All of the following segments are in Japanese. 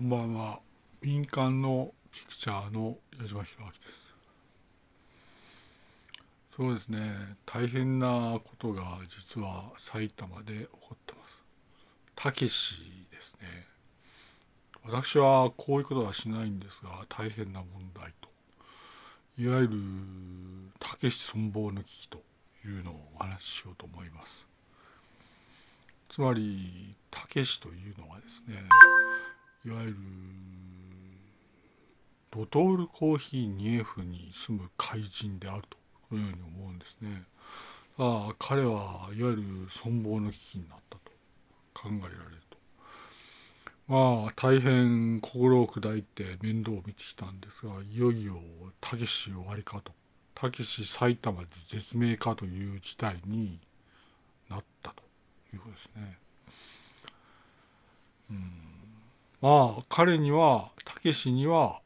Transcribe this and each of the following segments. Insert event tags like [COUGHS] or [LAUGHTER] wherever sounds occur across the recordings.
こんばんは。民間のピクチャーの矢島弘明です。そうですね、大変なことが実は埼玉で起こってます。たけしですね。私はこういうことはしないんですが、大変な問題と。いわゆる、たけし存亡の危機というのをお話ししようと思います。つまり、たけしというのはですね、いわゆるドトールコーヒー 2F に住む怪人であるというふうに思うんですね。ああ彼はいわゆる存亡の危機になったと考えられると。まあ大変心を砕いて面倒を見てきたんですがいよいよたけし終わりかとたけし埼玉で絶命かという事態になったということですね。うんまあ彼にはたけしには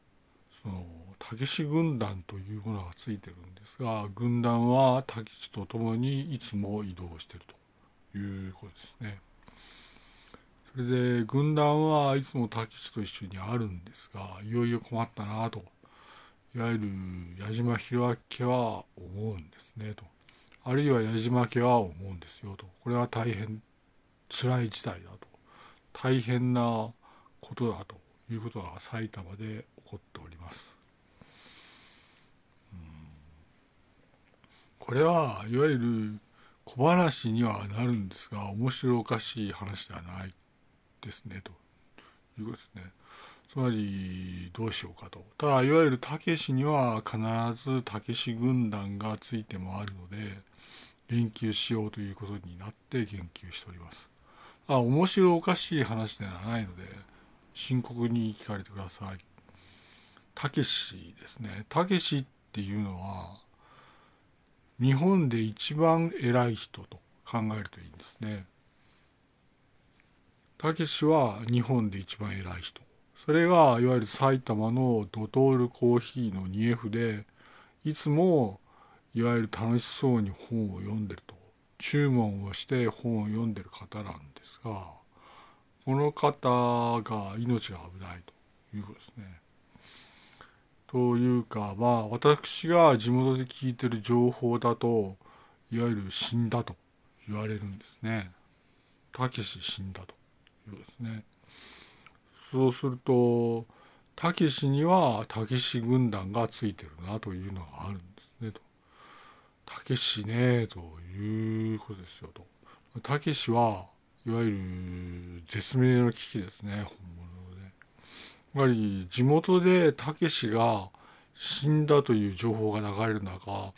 そのたけし軍団というものがついてるんですが軍団はたけしと共にいつも移動してるということですね。それで軍団はいつもたけしと一緒にあるんですがいよいよ困ったなといわゆる矢島弘明家は思うんですねと。あるいは矢島家は思うんですよと。これは大変辛い事態だと。大変なことだということが埼玉で起こっております。これはいわゆる小話にはなるんですが面白おかしい話ではないですねということですね。つまりどうしようかと。ただいわゆるたけしには必ずたけし軍団がついてもあるので言及しようということになって言及しております。あ面白おかしい話ではないので深刻に聞かれてください。たけしですね。たけしっていうのは、日本で一番偉い人と考えるといいんですね。たけしは日本で一番偉い人。それがいわゆる埼玉のドトールコーヒーの 2F で、いつもいわゆる楽しそうに本を読んでると。注文をして本を読んでる方なんですが、この方が命が危ないということですね。というか、まあ、私が地元で聞いてる情報だと、いわゆる死んだと言われるんですね。たけし死んだということですね。そうすると、たけしにはたけし軍団がついてるなというのがあるんですねと。たけしねということですよと。たけしはいわゆる絶命の危機ですね、本物で。やはり地元でたけしが死んだという情報が流れる中、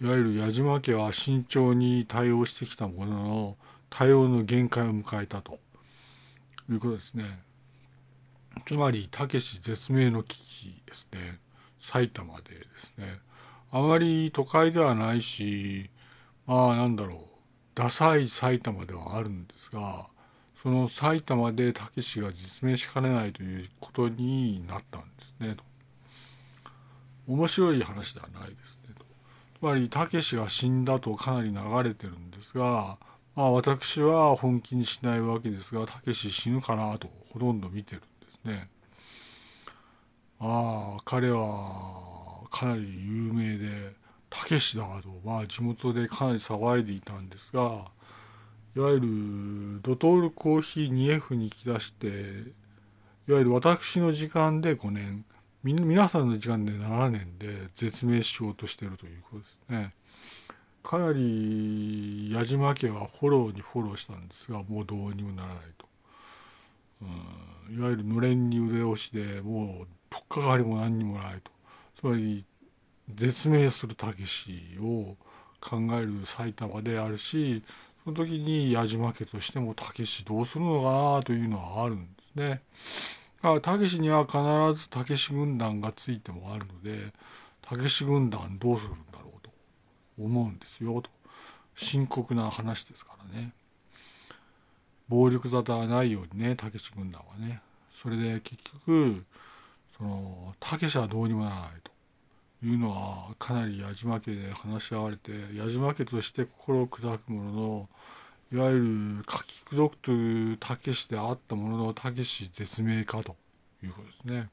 いわゆる矢島家は慎重に対応してきたものの、対応の限界を迎えたということですね。つまり、たけし絶命の危機ですね。埼玉でですね。あまり都会ではないし、まあなんだろう。ダサい埼玉ではあるんですがその埼玉でたけしが実名しかねないということになったんですねと。面白い話ではないですねと。つまりたけしが死んだとかなり流れてるんですがまあ私は本気にしないわけですがたけし死ぬかなとほとんど見てるんですね。ああ彼はかなり有名でたけしだと、まあ、地元でかなり騒いでいたんですがいわゆるドトールコーヒー 2F に来だしていわゆる私の時間で5年皆さんの時間で7年で絶命しようとしてるということですね。かなり矢島家はフォローにフォローしたんですがもうどうにもならないと。うん、いわゆるのれんに腕押しでもう取っかかりも何にもないと。つまり絶命するたけしを考える埼玉であるしその時に矢島家としてもたけしどうするのかなというのはあるんですね。たけしには必ずたけし軍団がついてもあるのでたけし軍団どうするんだろうと思うんですよと深刻な話ですからね。暴力沙汰はないようにねたけし軍団はね。それで結局そのたけしはどうにもならないと。いうのはかなり矢島家で話し合われて矢島家として心を砕くもののいわゆる書きくどくというたけしであったもののたけし絶命かということですね。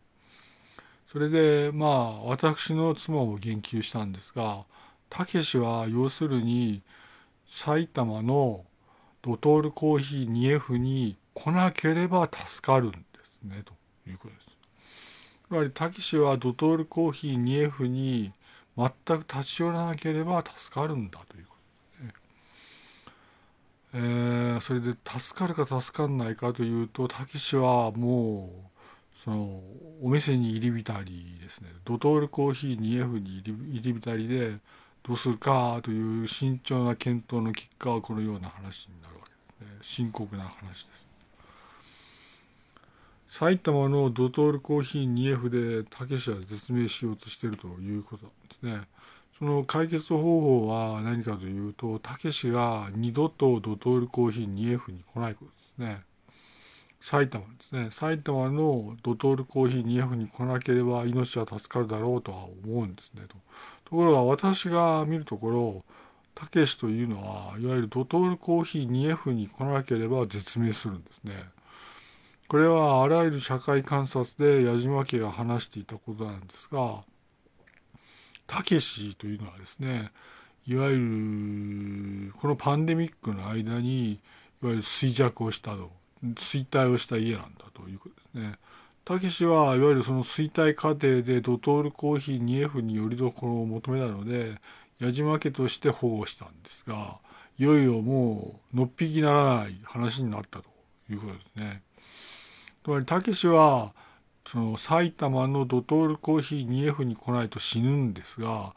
それでまあ私の妻も言及したんですがたけしは要するに埼玉のドトールコーヒー 2F に来なければ助かるんですねということです。やはりたけしはドトールコーヒー 2F に全く立ち寄らなければ助かるんだということですね。えー、それで助かるか助かんないかというとたけしはもうそのお店に入り浸りですね。ドトールコーヒー 2F に入り浸りでどうするかという慎重な検討の結果はこのような話になるわけですね。深刻な話です。埼玉のドトールコーヒー 2F でたけしは絶命しようとしているということなんですね。その解決方法は何かというとたけしが二度とドトールコーヒー 2F に来ないことですね。埼玉ですね。埼玉のドトールコーヒー 2F に来なければ命は助かるだろうとは思うんですね。とところが私が見るところたけしというのはいわゆるドトールコーヒー 2F に来なければ絶命するんですね。これはあらゆる社会観察で矢島家が話していたことなんですがたけしというのはですねいわゆるこのパンデミックの間にいわゆる衰弱をしたと衰退をした家なんだということですね。たけしはいわゆるその衰退過程でドトールコーヒー 2F によりどころを求めたので矢島家として保護したんですがいよいよもうのっぴきならない話になったということですね。つまりたけしはその埼玉のドトールコーヒー 2F に来ないと死ぬんですが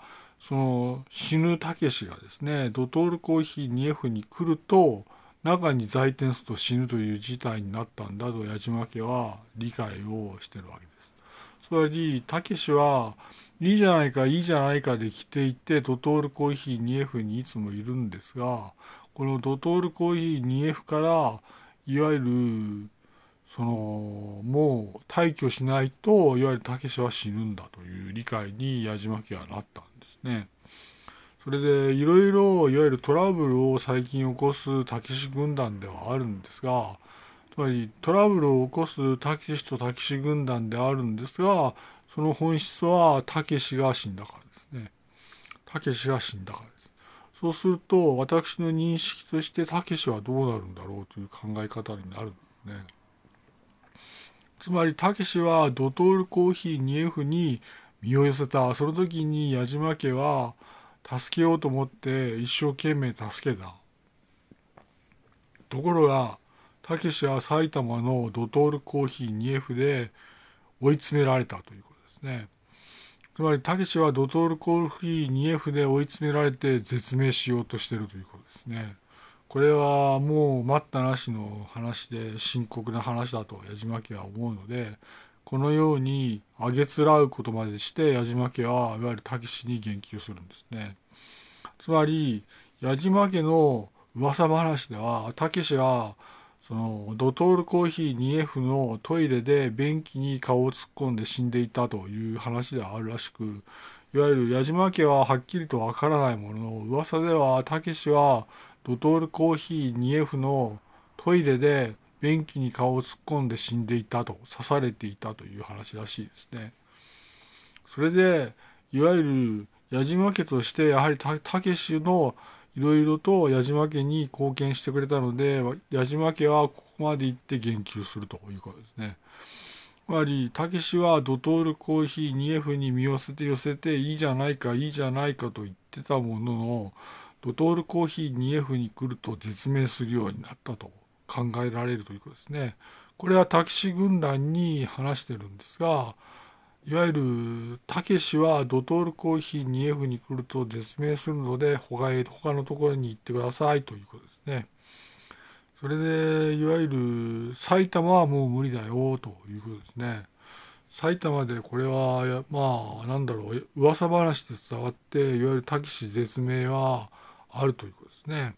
その死ぬたけしがですねドトールコーヒー 2F に来ると中に在店すると死ぬという事態になったんだと矢島家は理解をしてるわけです。つまりたけしはいいじゃないかいいじゃないかで来ていてドトールコーヒー 2F にいつもいるんですがこのドトールコーヒー 2F からいわゆるそのもう退去しないといわゆるたけしは死ぬんだという理解に矢島家はなったんですね。それでいろいろいわゆるトラブルを最近起こすたけし軍団ではあるんですがつまりトラブルを起こすたけしとたけし軍団であるんですがその本質はたけしが死んだからですね。たけしが死んだからです。そうすると私の認識としてたけしはどうなるんだろうという考え方になるんですね。つまりたけしはドトールコーヒー 2F に身を寄せた。その時に矢島家は助けようと思って一生懸命助けた。ところがたけしは埼玉のドトールコーヒー 2F で追い詰められたということですね。つまりたけしはドトールコーヒー 2F で追い詰められて絶命しようとしてるということですね。これはもう待ったなしの話で深刻な話だと矢島家は思うのでこのようにあげつらうことまでして矢島家はいわゆるたけしに言及するんですね。つまり矢島家の噂話ではたけしはそのドトールコーヒー 2F のトイレで便器に顔を突っ込んで死んでいたという話ではあるらしくいわゆる矢島家ははっきりとわからないものの噂ではたけしはドトールコーヒー 2F のトイレで便器に顔を突っ込んで死んでいたと刺されていたという話らしいですね。それでいわゆる矢島家としてやはりたけしのいろいろと矢島家に貢献してくれたので矢島家はここまで行って言及するということですね。つまりたけしはドトールコーヒー 2F に身を寄せて寄せていいじゃないかいいじゃないかと言ってたもののドトールコーヒー 2F に来ると絶命するようになったと考えられるということですね。これはタキシ軍団に話してるんですがいわゆるたけしはドトールコーヒー 2F に来ると絶命するので他へ他のところに行ってくださいということですね。それでいわゆる埼玉はもう無理だよということですね。埼玉でこれはまあなんだろう噂話で伝わっていわゆるたけし絶命はあるということですね。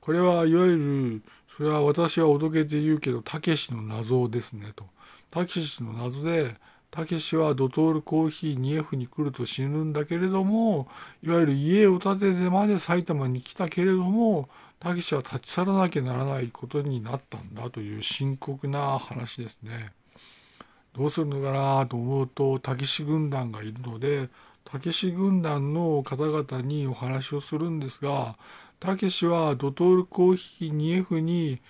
これはいわゆるそれは私はおどけて言うけどたけしの謎ですねと。たけしの謎でたけしはドトールコーヒー 2F に来ると死ぬんだけれどもいわゆる家を建ててまで埼玉に来たけれどもたけしは立ち去らなきゃならないことになったんだという深刻な話ですね。どうするのかなと思うと、たけし軍団がいるので、たけし軍団の方々にお話をするんですが、たけしはドトールコーヒー 2F に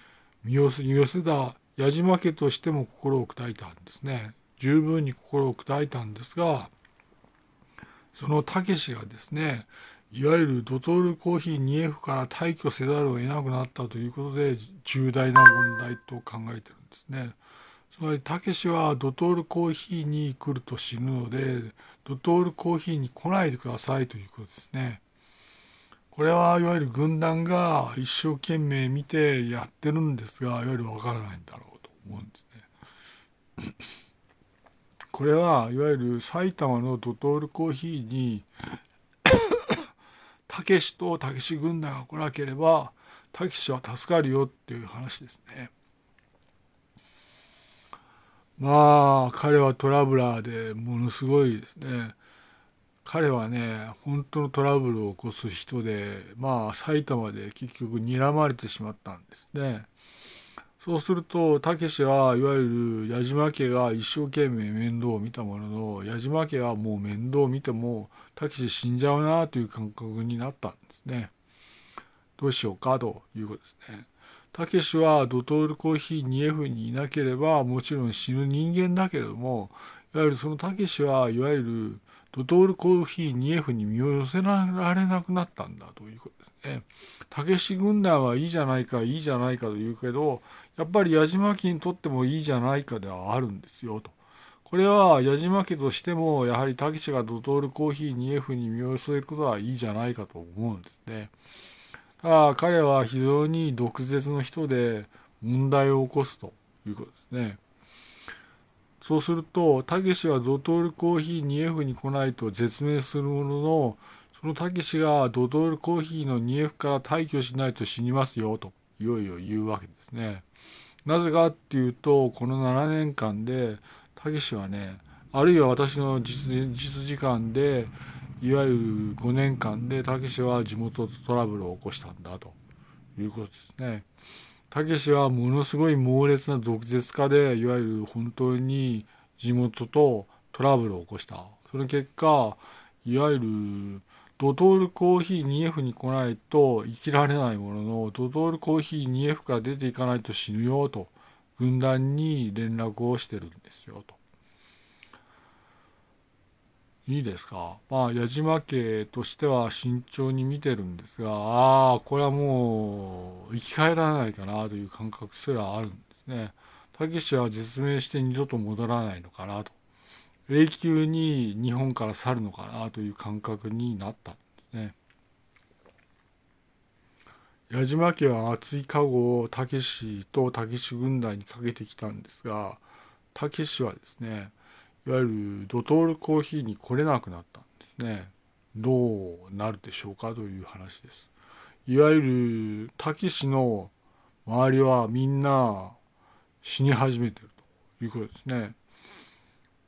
身を寄せた矢島家としても心を砕いたんですね。十分に心を砕いたんですが、そのたけしがですね、いわゆるドトールコーヒー 2F から退去せざるを得なくなったということで重大な問題と考えてるんですね。つまりたけしはドトールコーヒーに来ると死ぬのでドトールコーヒーに来ないでくださいということですね。これはいわゆる軍団が一生懸命見てやってるんですがいわゆるわからないんだろうと思うんですね。[COUGHS] これはいわゆる埼玉のドトールコーヒーに [COUGHS] たけしとたけし軍団が来なければたけしは助かるよっていう話ですね。まあ彼はトラブラーでものすごいですね。彼はね本当のトラブルを起こす人でまあ埼玉で結局睨まれてしまったんですね。そうするとたけしはいわゆる矢島家が一生懸命面倒を見たものの矢島家はもう面倒を見てもたけし死んじゃうなという感覚になったんですね。どうしようかということですね。たけしはドトールコーヒー 2F にいなければもちろん死ぬ人間だけれどもいわゆるそのたけしはいわゆるドトールコーヒー 2F に身を寄せられなくなったんだということですね。たけし軍団はいいじゃないかいいじゃないかと言うけどやっぱり矢島家にとってもいいじゃないかではあるんですよと。これは矢島家としてもやはりたけしがドトールコーヒー 2F に身を寄せることはいいじゃないかと思うんですね。ただ彼は非常に毒舌の人で問題を起こすということですね。そうすると、たけしはドトールコーヒー 2F に来ないと絶命するものの、そのたけしがドトールコーヒーの 2F から退去しないと死にますよと、いよいよ言うわけですね。なぜかっていうと、この7年間で、たけしはね、あるいは私の実実時間で、いわゆる5年間でたけしは地元とトラブルを起こしたんだということですね。たけしはものすごい猛烈な毒舌家でいわゆる本当に地元とトラブルを起こしたその結果いわゆるドトールコーヒー 2F に来ないと生きられないもののドトールコーヒー 2F から出ていかないと死ぬよと軍団に連絡をしてるんですよと。いいですか？まあ矢島家としては慎重に見てるんですがああこれはもう生き返らないかなという感覚すらあるんですね。たけしは絶命して二度と戻らないのかなと永久に日本から去るのかなという感覚になったんですね。矢島家は厚い籠をたけしとたけし軍団にかけてきたんですがたけしはですねいわゆるドトールコーヒーに来れなくなったんですね。どうなるでしょうかという話です。いわゆるたけしの周りはみんな死に始めてるということですね。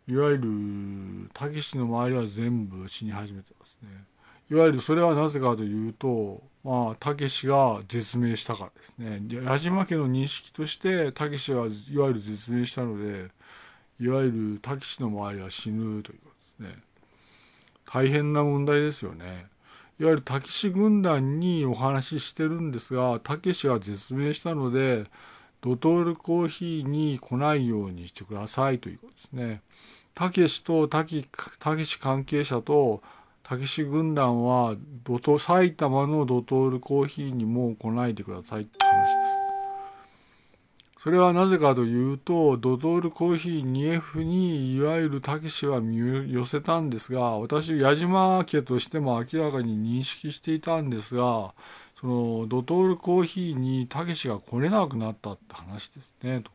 いわゆるたけしの周りは全部死に始めてますね。いわゆるそれはなぜかというと、まあ、たけしが絶命したからですね。矢島家の認識として、たけしはいわゆる絶命したので、いわゆるタキシの周りは死ぬということですね。大変な問題ですよね。いわゆるタキシ軍団にお話ししてるんですが、たけしは絶命したので、ドトールコーヒーに来ないようにしてくださいということですね。たけしとたけし関係者とたけし軍団はドト埼玉のドトールコーヒーにもう来ないでくださいって話です。それはなぜかというと、ドトールコーヒー 2F にいわゆるたけしは身寄せたんですが、私、矢島家としても明らかに認識していたんですが、そのドトールコーヒーにたけしが来れなくなったって話ですね、と。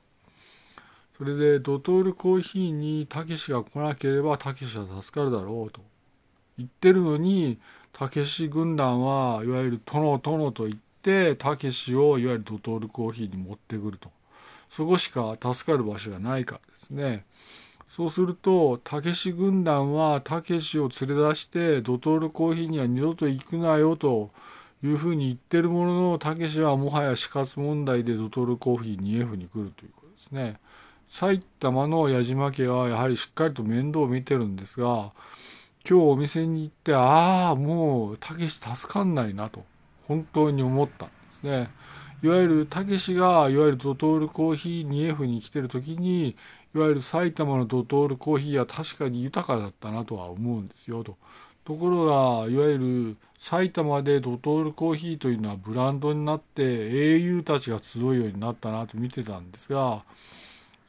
それで、ドトールコーヒーにたけしが来なければたけしは助かるだろうと言ってるのに、たけし軍団はいわゆる殿殿と言って、たけしをいわゆるドトールコーヒーに持ってくると。そこしか助かる場所がないからですね。そうすると、たけし軍団はたけしを連れ出して、ドトールコーヒーには二度と行くなよというふうに言ってるものの、たけしはもはや死活問題でドトールコーヒー 2F に来るということですね。埼玉の矢島家はやはりしっかりと面倒を見てるんですが、今日お店に行って、ああ、もう、たけし助かんないなと、本当に思ったんですね。いわゆる、たけしが、いわゆるドトールコーヒー 2F に来てる時に、いわゆる埼玉のドトールコーヒーは確かに豊かだったなとは思うんですよと。ところが、いわゆる埼玉でドトールコーヒーというのはブランドになって英雄たちが集うようになったなと見てたんですが、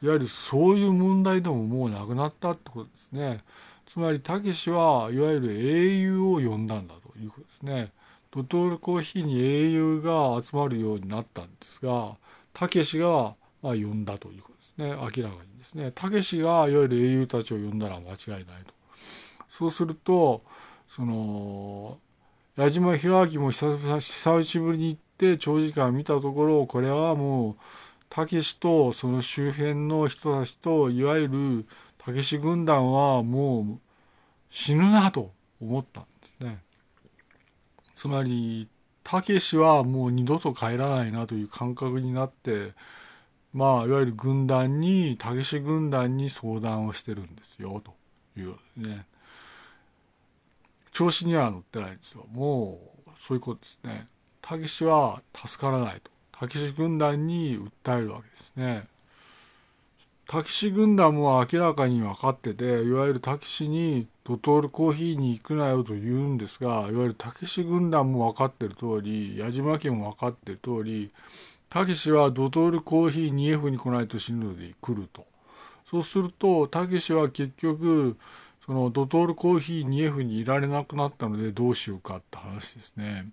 いわゆるそういう問題でももうなくなったってことですね。つまり、たけしはいわゆる英雄を呼んだんだということですね。ドトールコーヒーに英雄が集まるようになったんですが、たけしがまあ呼んだということですね。明らかにですね。たけしがいわゆる英雄たちを呼んだら間違いないと。そうすると、その、矢島弘明も久しぶりに行って長時間見たところ、これはもう、たけしとその周辺の人たちといわゆるたけし軍団はもう死ぬなと思ったんですね。つまりたけしはもう二度と帰らないなという感覚になってまあいわゆる軍団にたけし軍団に相談をしてるんですよというね。調子には乗ってないんですよ。もうそういうことですね。たけしは助からないと。たけし軍団に訴えるわけですね。たけし軍団も明らかに分かってて、いわゆるたけしにドトールコーヒーに行くなよと言うんですが、いわゆるたけし軍団も分かってる通り、矢島家も分かってる通り、たけしはドトールコーヒー 2F に来ないと死ぬので来ると。そうすると、たけしは結局、そのドトールコーヒー 2F にいられなくなったのでどうしようかって話ですね。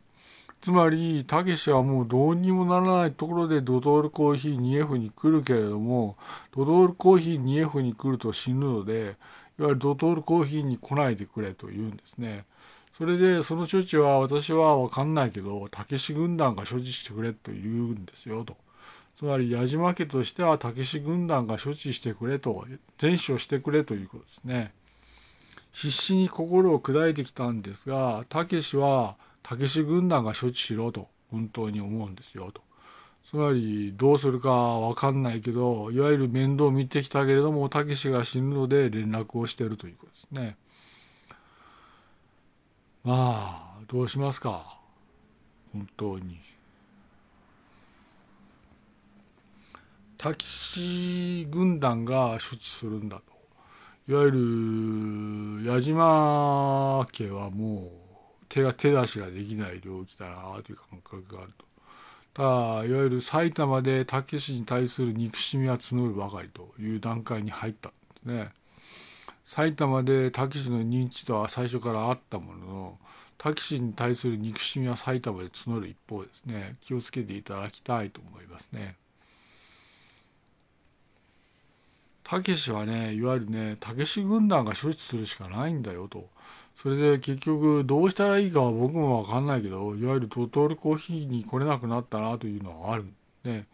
つまり、たけしはもうどうにもならないところでドトールコーヒー 2F に来るけれども、ドトールコーヒー 2F に来ると死ぬので、いわゆるドトールコーヒーに来ないでくれと言うんですね。それで、その処置は私はわかんないけど、たけし軍団が処置してくれと言うんですよと。つまり、矢島家としてはたけし軍団が処置してくれと、前処してくれということですね。必死に心を砕いてきたんですが、たけしは、たけし軍団が処置しろと本当に思うんですよと。つまりどうするかわかんないけどいわゆる面倒を見てきたけれどもたけしが死ぬので連絡をしてるということですね。まあどうしますか？本当に。たけし軍団が処置するんだと。いわゆる矢島家はもう手が手出しができない領域だなという感覚があると。ただいわゆる埼玉でたけしに対する憎しみは募るばかりという段階に入ったんですね。埼玉でたけしの認知度は最初からあったもののたけしに対する憎しみは埼玉で募る一方ですね気をつけていただきたいと思いますね。たけしはねいわゆるねたけし軍団が処置するしかないんだよと。それで結局どうしたらいいかは僕もわかんないけど、いわゆるドトールコーヒーに来れなくなったなというのはある。ね。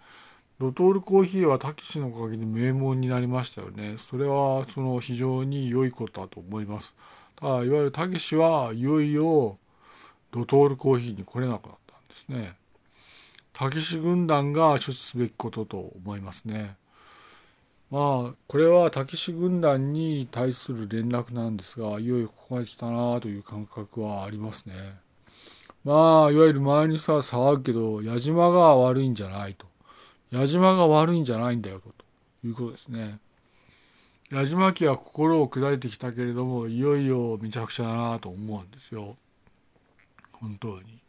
ドトールコーヒーはたけしのおかげで名門になりましたよね。それはその非常に良いことだと思います。ただ、いわゆるたけしはいよいよドトールコーヒーに来れなくなったんですね。たけし軍団が処置すべきことと思いますね。まあ、これはたけし軍団に対する連絡なんですが、いよいよここまで来たなという感覚はありますね。まあ、いわゆる周りにさ、騒ぐけど、矢島が悪いんじゃないと。矢島が悪いんじゃないんだよと、ということですね。矢島家は心を砕いてきたけれども、いよいよめちゃくちゃだなと思うんですよ。本当に。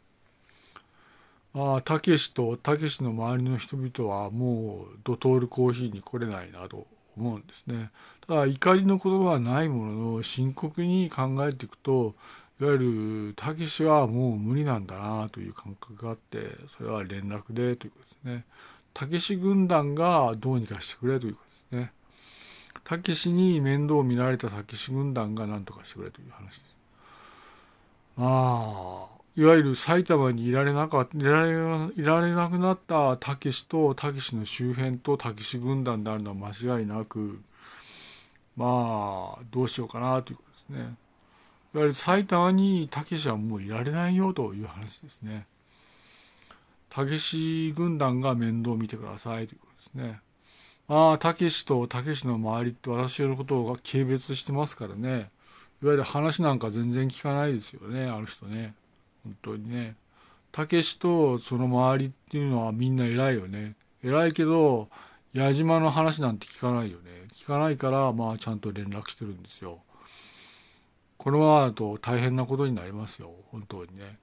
ああ、たけしとたけしの周りの人々はもうドトールコーヒーに来れないなと思うんですね。ただ怒りの言葉はないものの深刻に考えていくといわゆるたけしはもう無理なんだなという感覚があってそれは連絡でということですね。たけし軍団がどうにかしてくれということですね。たけしに面倒を見られたたけし軍団が何とかしてくれという話です。まあいわゆる埼玉にいられなかいられいられなくなったたけしとたけしの周辺とたけし軍団であるのは間違いなくまあどうしようかなということですね。いわゆる埼玉にたけしはもういられないよという話ですね。たけし軍団が面倒を見てくださいということですね。まあ、たけしとたけしの周りって私のことが軽蔑してますからね。いわゆる話なんか全然聞かないですよね、あの人ね。本当にね。たけしとその周りっていうのはみんな偉いよね。偉いけど、矢島の話なんて聞かないよね。聞かないから、まあちゃんと連絡してるんですよ。このままだと大変なことになりますよ。本当にね。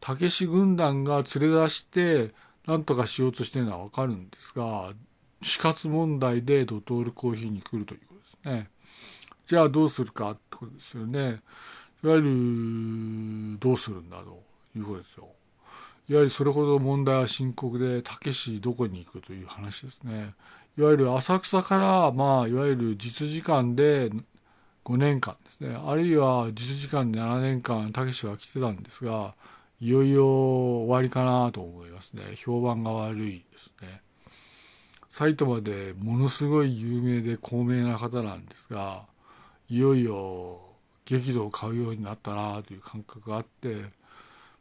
たけし軍団が連れ出して、なんとかしようとしてるのはわかるんですが、死活問題でドトールコーヒーに来るということですね。じゃあどうするかってことですよね。いわゆる、どうするんだということですよ。いわゆるそれほど問題は深刻で、たけしどこに行くという話ですね。いわゆる浅草から、まあ、いわゆる実時間で5年間ですね。あるいは実時間で7年間、たけしは来てたんですが、いよいよ終わりかなと思いますね。評判が悪いですね。埼玉でものすごい有名で高名な方なんですがいよいよ激怒を買うようになったなという感覚があって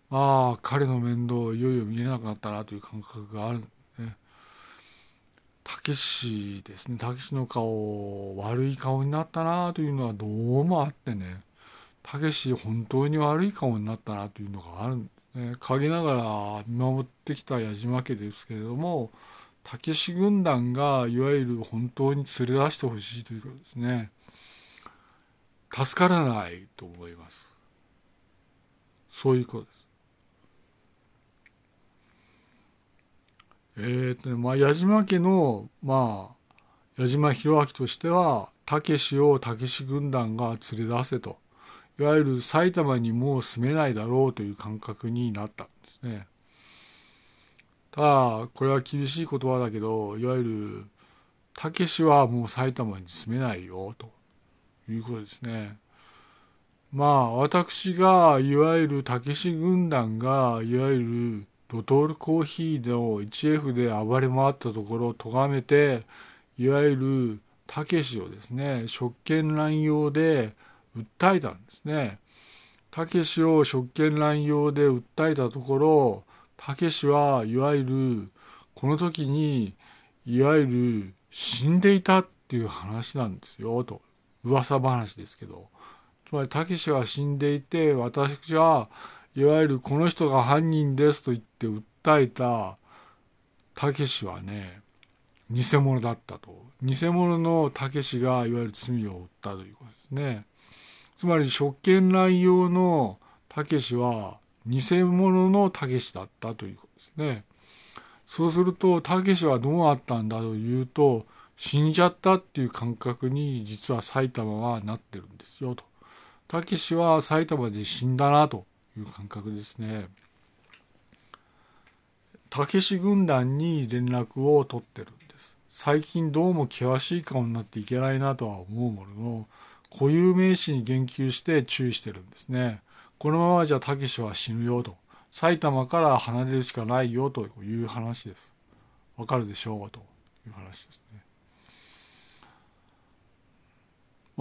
まあ彼の面倒いよいよ見れなくなったなという感覚があるんですね。たけしですねたけしの顔悪い顔になったなというのはどうもあってねたけし本当に悪い顔になったなというのがあるんですね陰ながら見守ってきた矢島家ですけれどもたけし軍団がいわゆる本当に連れ出してほしいということですね助からないと思います。そういうことです。えー、っとねまあ矢島家のまあ矢島弘明としてはたけしをたけし軍団が連れ出せと。いわゆる埼玉にもう住めないだろうという感覚になったんですね。ただこれは厳しい言葉だけどいわゆるたけしはもう埼玉に住めないよと。いうことですね。まあ私がいわゆるたけし軍団がいわゆるドトールコーヒーの 1F で暴れ回ったところを咎めていわゆるたけしをですね職権乱用で訴えたんですね。たけしを職権乱用で訴えたところたけしはいわゆるこの時にいわゆる死んでいたっていう話なんですよと噂話ですけど。つまりたけしは死んでいて私はいわゆるこの人が犯人ですと言って訴えたたけしはね偽物だったと。偽物のたけしがいわゆる罪を負ったということですね。つまり職権乱用のたけしは偽物のたけしだったということですね。そうすると、たけしはどうなったんだというと、死んじゃったっていう感覚に実は埼玉はなってるんですよと。たけしは埼玉で死んだなという感覚ですね。たけし軍団に連絡を取ってるんです。最近どうも険しい顔になっていけないなとは思うものの、固有名詞に言及して注意してるんですね。このままじゃたけしは死ぬよと。埼玉から離れるしかないよという話です。わかるでしょうという話ですね。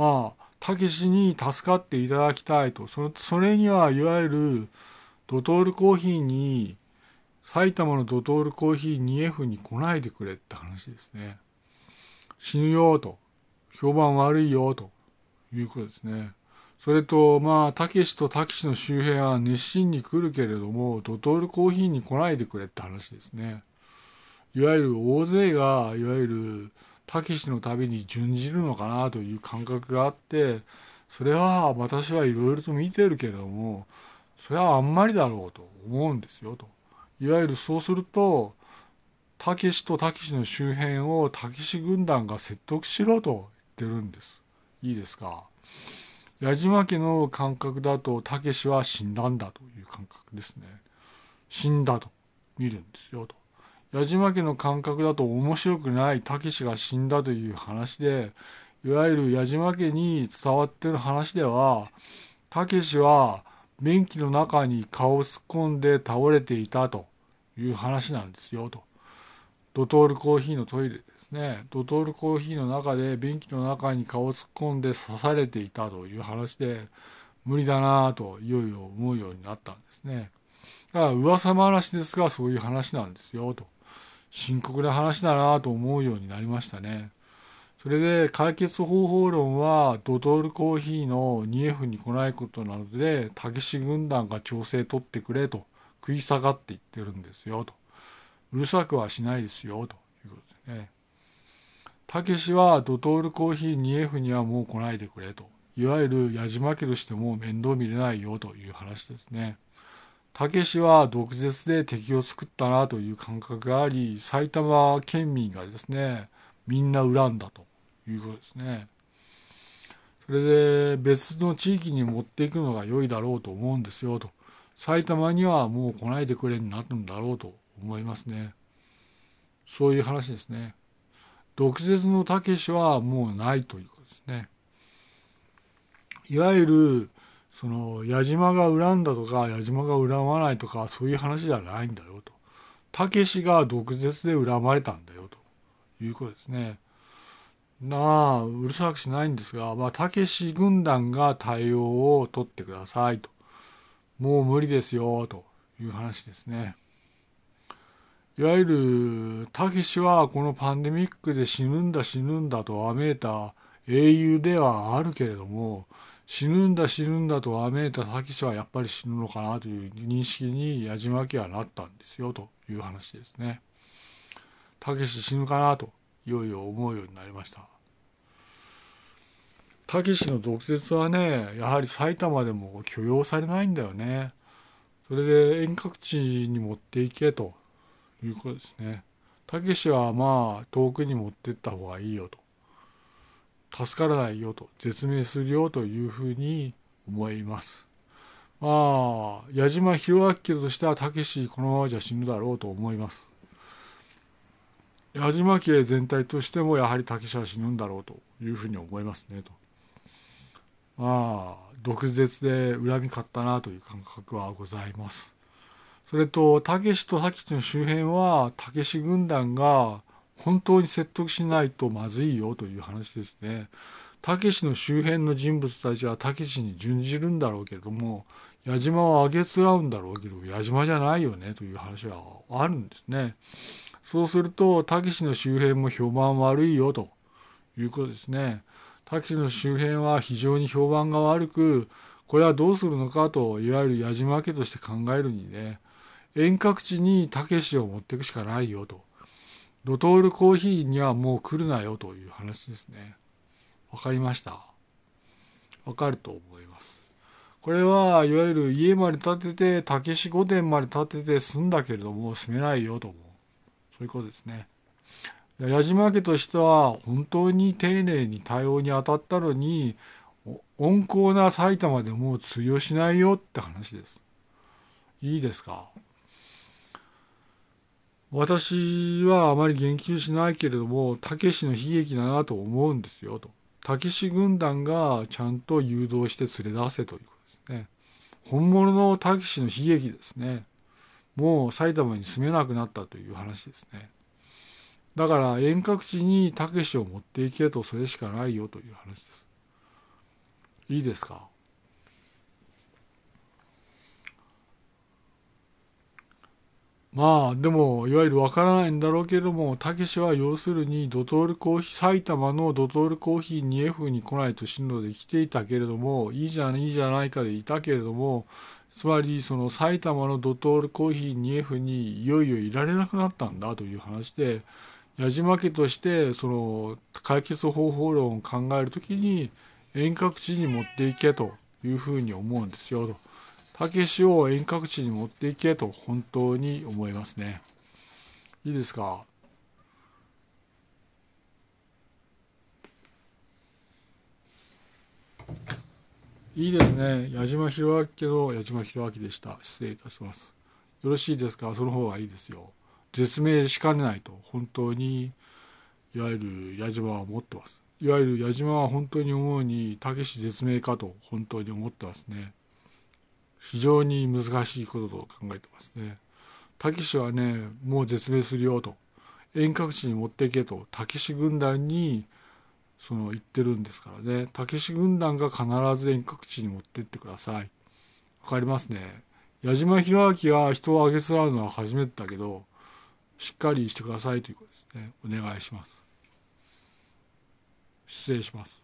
まあ、たけしに助かっていただきたいと。それそれにはいわゆるドトールコーヒーに、埼玉のドトールコーヒー 2F に来ないでくれって話ですね。死ぬよと。評判悪いよということですね。それと、まあ、たけしとたけしの周辺は熱心に来るけれども、ドトールコーヒーに来ないでくれって話ですね。いわゆる大勢が、いわゆる、たけしの旅に準じるのかなという感覚があって、それは私はいろいろと見てるけれども、それはあんまりだろうと思うんですよと。いわゆるそうすると、たけしとたけしの周辺をたけし軍団が説得しろと言ってるんです。いいですか？矢島家の感覚だと、たけしは死んだんだという感覚ですね。死んだと見るんですよと。矢島家の感覚だと面白くないたけしが死んだという話で、いわゆる矢島家に伝わってる話では、たけしは便器の中に顔を突っ込んで倒れていたという話なんですよと。ドトールコーヒーのトイレですね、ドトールコーヒーの中で便器の中に顔を突っ込んで刺されていたという話で無理だなぁといよいよ思うようになったんですね。だから噂話ですがそういう話なんですよと深刻な話だなと思うようになりましたね。それで解決方法論はドトールコーヒーの 2F に来ないことなので、たけし軍団が調整取ってくれと食い下がって言ってるんですよと。うるさくはしないですよということですね。たけしはドトールコーヒー 2F にはもう来ないでくれと。いわゆる矢島家としても面倒見れないよという話ですね。たけしは毒舌で敵を作ったなという感覚があり、埼玉県民がですね、みんな恨んだということですね。それで別の地域に持っていくのが良いだろうと思うんですよと。埼玉にはもう来ないでくれになるんだろうと思いますね。そういう話ですね。毒舌のたけしはもうないということですね。いわゆるその矢島が恨んだとか矢島が恨まないとかそういう話じゃないんだよと。たけしが毒舌で恨まれたんだよということですね。なあ、うるさくしないんですが、まあ、たけし軍団が対応を取ってくださいと。もう無理ですよ、という話ですね。いわゆる、たけしはこのパンデミックで死ぬんだ死ぬんだとわめいた英雄ではあるけれども、死ぬんだ死ぬんだとわめいたたけしはやっぱり死ぬのかなという認識に矢島家はなったんですよという話ですね。たけし死ぬかなといよいよ思うようになりました。たけしの毒舌はね、やはり埼玉でも許容されないんだよね。それで遠隔地に持っていけということですね。たけしはまあ遠くに持ってった方がいいよと。助からないよと、絶命するよというふうに思います。まあ、矢島弘明としてはたけしこのままじゃ死ぬだろうと思います。矢島家全体としてもやはり武者は死ぬんだろうというふうに思いますねと。まあ毒舌で恨み買ったなという感覚はございます。それとたけしとたけしの周辺はたけし軍団が本当に説得しないとまずいよという話ですね。たけしの周辺の人物たちはたけしに準じるんだろうけれども矢島はあげつらうんだろうけど矢島じゃないよねという話はあるんですね。そうすると、たけしの周辺も評判悪いよということですね。たけしの周辺は非常に評判が悪く、これはどうするのかと、いわゆる矢島家として考えるにね、遠隔地にたけしを持っていくしかないよと。ドトールコーヒーにはもう来るなよという話ですね。わかりました。わかると思います。これはいわゆる家まで建てて、たけし御殿まで建てて住んだけれども住めないよと思うそういうことですね。矢島家としては本当に丁寧に対応に当たったのに温厚な埼玉でもう通用しないよって話です。いいですか？私はあまり言及しないけれども、たけしの悲劇だなと思うんですよと。たけし軍団がちゃんと誘導して連れ出せということですね。本物のたけしの悲劇ですね。もう埼玉に住めなくなったという話ですね。だから遠隔地にたけしを持っていけとそれしかないよという話です。いいですか？まあでもいわゆるわからないんだろうけれどもたけしは要するにドトールコーヒー埼玉のドトールコーヒー 2F に来ないと進路で来ていたけれどもいいじゃないいいじゃないかでいたけれどもつまりその埼玉のドトールコーヒー 2F にいよいよいられなくなったんだという話で矢島家としてその解決方法論を考えるときに遠隔地に持っていけというふうに思うんですよと。たけしを遠隔地に持っていけと本当に思いますね。いいですか？いいですね。矢島弘明の矢島弘明でした。失礼いたします。よろしいですか？その方がいいですよ。絶命しかねないと、本当に、いわゆる矢島は思ってます。いわゆる矢島は本当に思うに、たけし絶命かと本当に思ってますね。非常に難しいことと考えてますね。たけしはね、もう絶命するよと。遠隔地に持っていけと、たけし軍団にその言ってるんですからね。たけし軍団が必ず遠隔地に持ってってください。わかりますね。矢島弘明は人をあげつらうのは初めてだけど、しっかりしてくださいということですね。お願いします。失礼します。